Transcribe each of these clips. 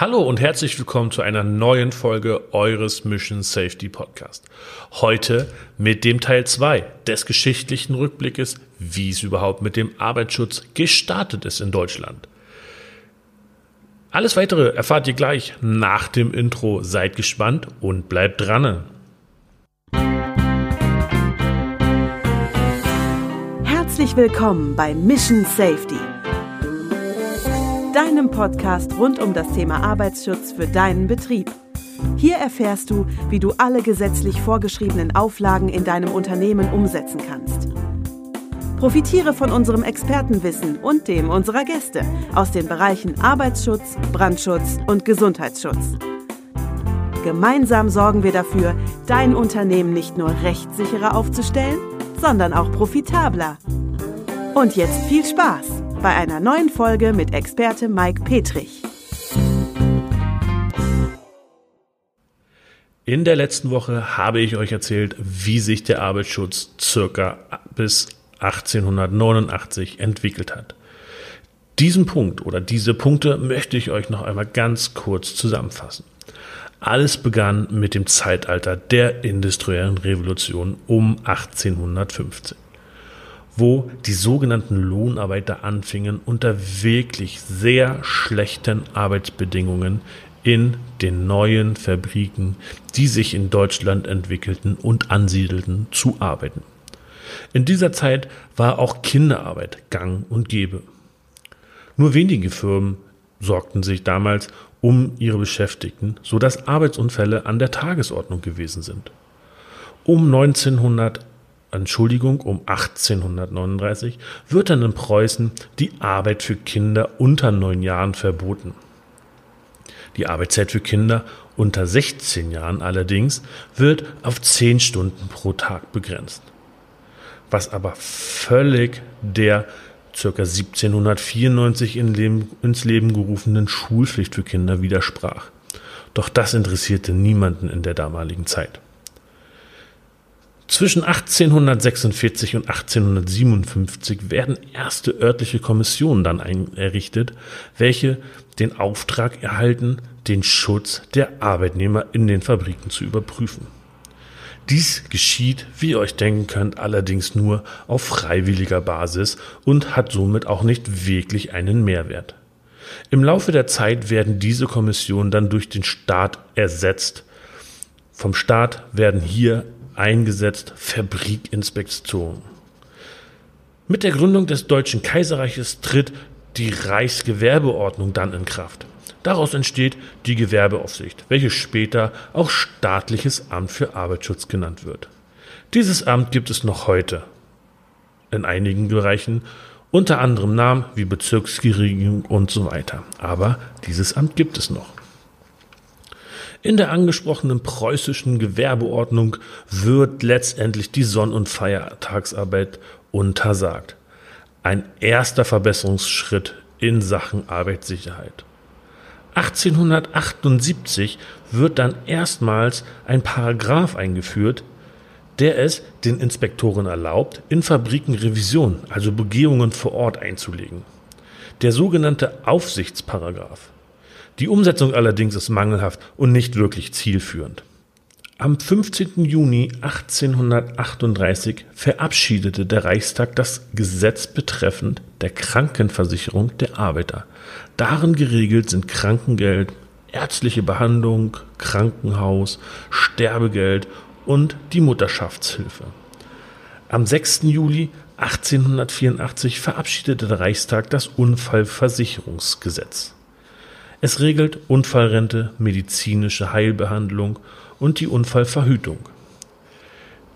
Hallo und herzlich willkommen zu einer neuen Folge eures Mission Safety Podcast. Heute mit dem Teil 2 des geschichtlichen Rückblickes, wie es überhaupt mit dem Arbeitsschutz gestartet ist in Deutschland. Alles weitere erfahrt ihr gleich nach dem Intro. Seid gespannt und bleibt dran. Herzlich willkommen bei Mission Safety deinem Podcast rund um das Thema Arbeitsschutz für deinen Betrieb. Hier erfährst du, wie du alle gesetzlich vorgeschriebenen Auflagen in deinem Unternehmen umsetzen kannst. Profitiere von unserem Expertenwissen und dem unserer Gäste aus den Bereichen Arbeitsschutz, Brandschutz und Gesundheitsschutz. Gemeinsam sorgen wir dafür, dein Unternehmen nicht nur rechtssicherer aufzustellen, sondern auch profitabler. Und jetzt viel Spaß! Bei einer neuen Folge mit Experte Mike Petrich. In der letzten Woche habe ich euch erzählt, wie sich der Arbeitsschutz circa bis 1889 entwickelt hat. Diesen Punkt oder diese Punkte möchte ich euch noch einmal ganz kurz zusammenfassen. Alles begann mit dem Zeitalter der industriellen Revolution um 1815 wo die sogenannten Lohnarbeiter anfingen, unter wirklich sehr schlechten Arbeitsbedingungen in den neuen Fabriken, die sich in Deutschland entwickelten und ansiedelten, zu arbeiten. In dieser Zeit war auch Kinderarbeit gang und gäbe. Nur wenige Firmen sorgten sich damals um ihre Beschäftigten, so dass Arbeitsunfälle an der Tagesordnung gewesen sind. Um 1900 Entschuldigung, um 1839 wird dann in Preußen die Arbeit für Kinder unter neun Jahren verboten. Die Arbeitszeit für Kinder unter 16 Jahren allerdings wird auf 10 Stunden pro Tag begrenzt. Was aber völlig der ca. 1794 in Leben, ins Leben gerufenen Schulpflicht für Kinder widersprach. Doch das interessierte niemanden in der damaligen Zeit. Zwischen 1846 und 1857 werden erste örtliche Kommissionen dann errichtet, welche den Auftrag erhalten, den Schutz der Arbeitnehmer in den Fabriken zu überprüfen. Dies geschieht, wie ihr euch denken könnt, allerdings nur auf freiwilliger Basis und hat somit auch nicht wirklich einen Mehrwert. Im Laufe der Zeit werden diese Kommissionen dann durch den Staat ersetzt. Vom Staat werden hier eingesetzt Fabrikinspektion. Mit der Gründung des Deutschen Kaiserreiches tritt die Reichsgewerbeordnung dann in Kraft. Daraus entsteht die Gewerbeaufsicht, welche später auch staatliches Amt für Arbeitsschutz genannt wird. Dieses Amt gibt es noch heute in einigen Bereichen, unter anderem Namen wie Bezirksregierung und so weiter. Aber dieses Amt gibt es noch. In der angesprochenen preußischen Gewerbeordnung wird letztendlich die Sonn- und Feiertagsarbeit untersagt. Ein erster Verbesserungsschritt in Sachen Arbeitssicherheit. 1878 wird dann erstmals ein Paragraph eingeführt, der es den Inspektoren erlaubt, in Fabriken Revision, also Begehungen vor Ort einzulegen. Der sogenannte Aufsichtsparagraph. Die Umsetzung allerdings ist mangelhaft und nicht wirklich zielführend. Am 15. Juni 1838 verabschiedete der Reichstag das Gesetz betreffend der Krankenversicherung der Arbeiter. Darin geregelt sind Krankengeld, ärztliche Behandlung, Krankenhaus, Sterbegeld und die Mutterschaftshilfe. Am 6. Juli 1884 verabschiedete der Reichstag das Unfallversicherungsgesetz. Es regelt Unfallrente, medizinische Heilbehandlung und die Unfallverhütung.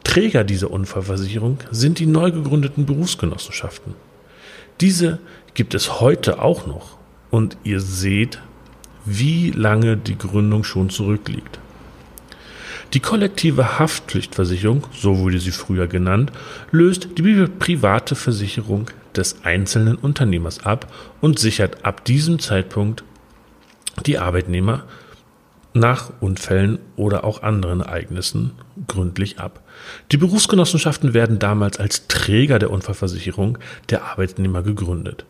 Träger dieser Unfallversicherung sind die neu gegründeten Berufsgenossenschaften. Diese gibt es heute auch noch und ihr seht, wie lange die Gründung schon zurückliegt. Die kollektive Haftpflichtversicherung, so wurde sie früher genannt, löst die private Versicherung des einzelnen Unternehmers ab und sichert ab diesem Zeitpunkt die Arbeitnehmer nach Unfällen oder auch anderen Ereignissen gründlich ab. Die Berufsgenossenschaften werden damals als Träger der Unfallversicherung der Arbeitnehmer gegründet.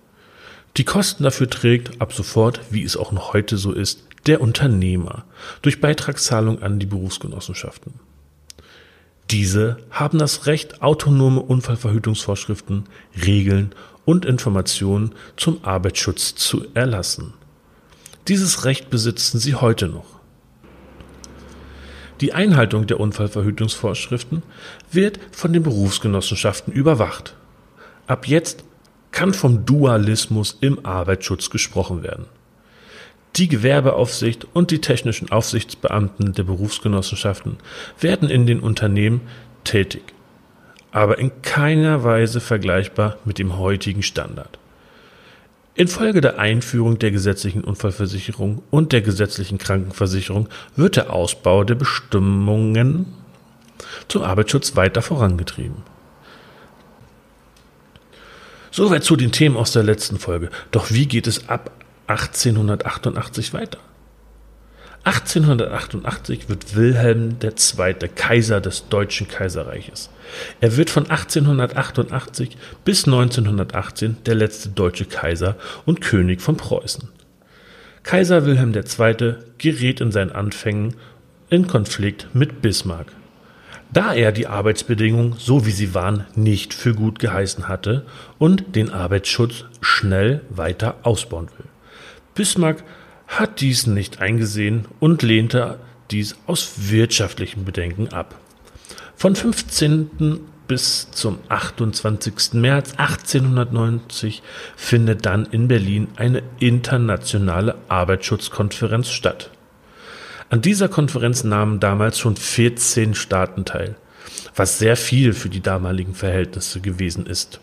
Die Kosten dafür trägt ab sofort, wie es auch noch heute so ist, der Unternehmer durch Beitragszahlung an die Berufsgenossenschaften. Diese haben das Recht, autonome Unfallverhütungsvorschriften, Regeln und Informationen zum Arbeitsschutz zu erlassen. Dieses Recht besitzen sie heute noch. Die Einhaltung der Unfallverhütungsvorschriften wird von den Berufsgenossenschaften überwacht. Ab jetzt kann vom Dualismus im Arbeitsschutz gesprochen werden. Die Gewerbeaufsicht und die technischen Aufsichtsbeamten der Berufsgenossenschaften werden in den Unternehmen tätig, aber in keiner Weise vergleichbar mit dem heutigen Standard. Infolge der Einführung der gesetzlichen Unfallversicherung und der gesetzlichen Krankenversicherung wird der Ausbau der Bestimmungen zum Arbeitsschutz weiter vorangetrieben. Soweit zu den Themen aus der letzten Folge. Doch wie geht es ab 1888 weiter. 1888 wird Wilhelm II. Kaiser des Deutschen Kaiserreiches. Er wird von 1888 bis 1918 der letzte deutsche Kaiser und König von Preußen. Kaiser Wilhelm II. gerät in seinen Anfängen in Konflikt mit Bismarck. Da er die Arbeitsbedingungen, so wie sie waren, nicht für gut geheißen hatte und den Arbeitsschutz schnell weiter ausbauen will. Bismarck hat dies nicht eingesehen und lehnte dies aus wirtschaftlichen Bedenken ab. Von 15. bis zum 28. März 1890 findet dann in Berlin eine internationale Arbeitsschutzkonferenz statt. An dieser Konferenz nahmen damals schon 14 Staaten teil, was sehr viel für die damaligen Verhältnisse gewesen ist.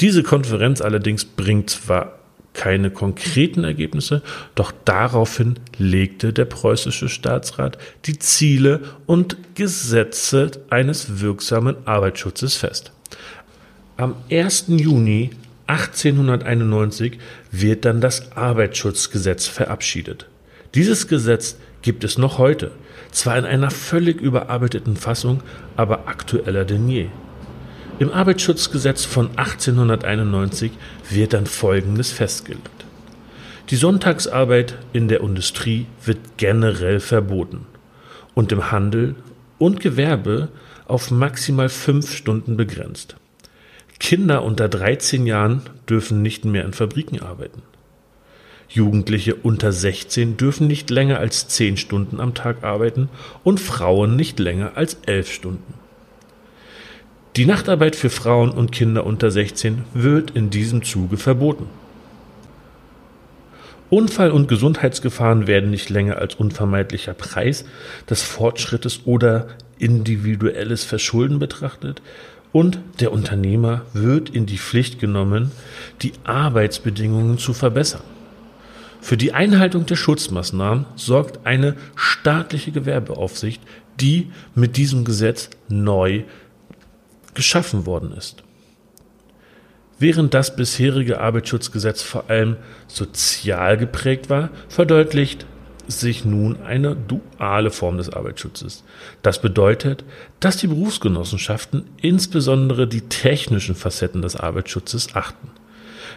Diese Konferenz allerdings bringt zwar keine konkreten Ergebnisse, doch daraufhin legte der preußische Staatsrat die Ziele und Gesetze eines wirksamen Arbeitsschutzes fest. Am 1. Juni 1891 wird dann das Arbeitsschutzgesetz verabschiedet. Dieses Gesetz gibt es noch heute, zwar in einer völlig überarbeiteten Fassung, aber aktueller denn je. Im Arbeitsschutzgesetz von 1891 wird dann Folgendes festgelegt. Die Sonntagsarbeit in der Industrie wird generell verboten und im Handel und Gewerbe auf maximal fünf Stunden begrenzt. Kinder unter 13 Jahren dürfen nicht mehr in Fabriken arbeiten. Jugendliche unter 16 dürfen nicht länger als 10 Stunden am Tag arbeiten und Frauen nicht länger als 11 Stunden. Die Nachtarbeit für Frauen und Kinder unter 16 wird in diesem Zuge verboten. Unfall- und Gesundheitsgefahren werden nicht länger als unvermeidlicher Preis des Fortschrittes oder individuelles Verschulden betrachtet und der Unternehmer wird in die Pflicht genommen, die Arbeitsbedingungen zu verbessern. Für die Einhaltung der Schutzmaßnahmen sorgt eine staatliche Gewerbeaufsicht, die mit diesem Gesetz neu geschaffen worden ist. Während das bisherige Arbeitsschutzgesetz vor allem sozial geprägt war, verdeutlicht sich nun eine duale Form des Arbeitsschutzes. Das bedeutet, dass die Berufsgenossenschaften insbesondere die technischen Facetten des Arbeitsschutzes achten,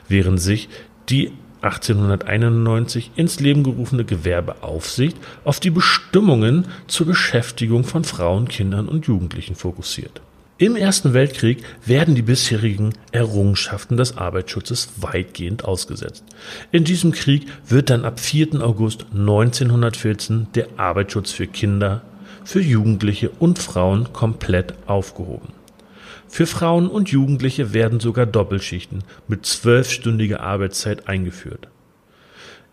während sich die 1891 ins Leben gerufene Gewerbeaufsicht auf die Bestimmungen zur Beschäftigung von Frauen, Kindern und Jugendlichen fokussiert. Im Ersten Weltkrieg werden die bisherigen Errungenschaften des Arbeitsschutzes weitgehend ausgesetzt. In diesem Krieg wird dann ab 4. August 1914 der Arbeitsschutz für Kinder, für Jugendliche und Frauen komplett aufgehoben. Für Frauen und Jugendliche werden sogar Doppelschichten mit zwölfstündiger Arbeitszeit eingeführt.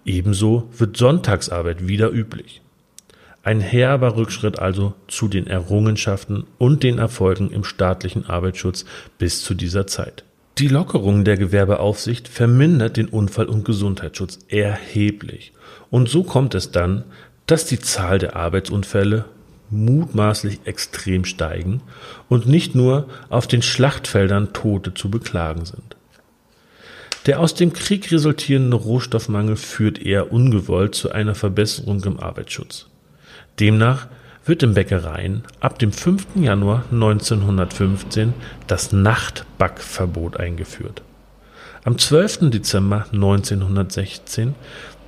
Ebenso wird Sonntagsarbeit wieder üblich. Ein herber Rückschritt also zu den Errungenschaften und den Erfolgen im staatlichen Arbeitsschutz bis zu dieser Zeit. Die Lockerung der Gewerbeaufsicht vermindert den Unfall- und Gesundheitsschutz erheblich. Und so kommt es dann, dass die Zahl der Arbeitsunfälle mutmaßlich extrem steigen und nicht nur auf den Schlachtfeldern Tote zu beklagen sind. Der aus dem Krieg resultierende Rohstoffmangel führt eher ungewollt zu einer Verbesserung im Arbeitsschutz. Demnach wird in Bäckereien ab dem 5. Januar 1915 das Nachtbackverbot eingeführt. am 12. Dezember 1916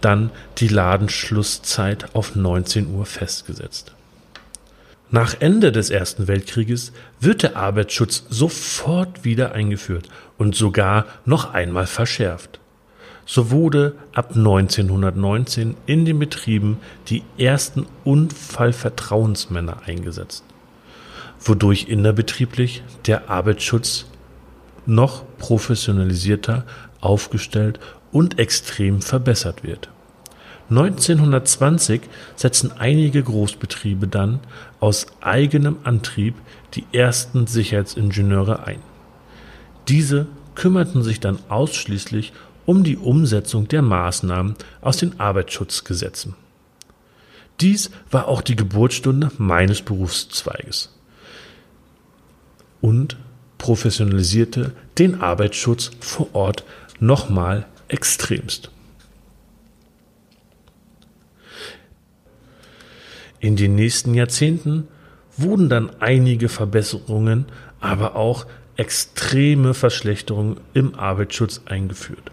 dann die Ladenschlusszeit auf 19 Uhr festgesetzt. Nach Ende des Ersten Weltkrieges wird der Arbeitsschutz sofort wieder eingeführt und sogar noch einmal verschärft. So wurde ab 1919 in den Betrieben die ersten Unfallvertrauensmänner eingesetzt, wodurch innerbetrieblich der Arbeitsschutz noch professionalisierter aufgestellt und extrem verbessert wird. 1920 setzen einige Großbetriebe dann aus eigenem Antrieb die ersten Sicherheitsingenieure ein. Diese kümmerten sich dann ausschließlich um die Umsetzung der Maßnahmen aus den Arbeitsschutzgesetzen. Dies war auch die Geburtsstunde meines Berufszweiges und professionalisierte den Arbeitsschutz vor Ort nochmal extremst. In den nächsten Jahrzehnten wurden dann einige Verbesserungen, aber auch extreme Verschlechterungen im Arbeitsschutz eingeführt.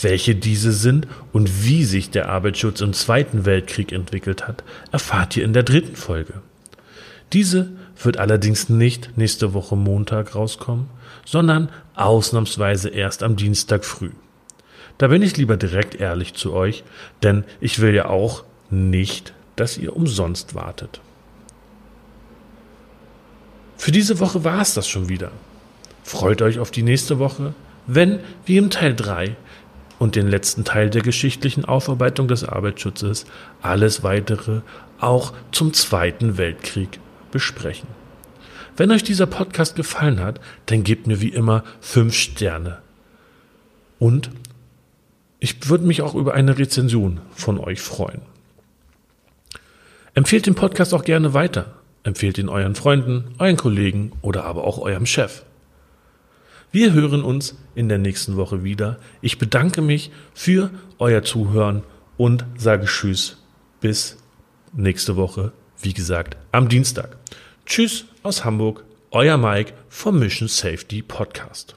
Welche diese sind und wie sich der Arbeitsschutz im Zweiten Weltkrieg entwickelt hat, erfahrt ihr in der dritten Folge. Diese wird allerdings nicht nächste Woche Montag rauskommen, sondern ausnahmsweise erst am Dienstag früh. Da bin ich lieber direkt ehrlich zu euch, denn ich will ja auch nicht, dass ihr umsonst wartet. Für diese Woche war es das schon wieder. Freut euch auf die nächste Woche, wenn, wie im Teil 3 und den letzten Teil der geschichtlichen Aufarbeitung des Arbeitsschutzes, alles weitere auch zum Zweiten Weltkrieg besprechen. Wenn euch dieser Podcast gefallen hat, dann gebt mir wie immer fünf Sterne. Und ich würde mich auch über eine Rezension von euch freuen. Empfehlt den Podcast auch gerne weiter. Empfehlt ihn euren Freunden, euren Kollegen oder aber auch eurem Chef. Wir hören uns in der nächsten Woche wieder. Ich bedanke mich für euer Zuhören und sage Tschüss bis nächste Woche, wie gesagt, am Dienstag. Tschüss aus Hamburg, euer Mike vom Mission Safety Podcast.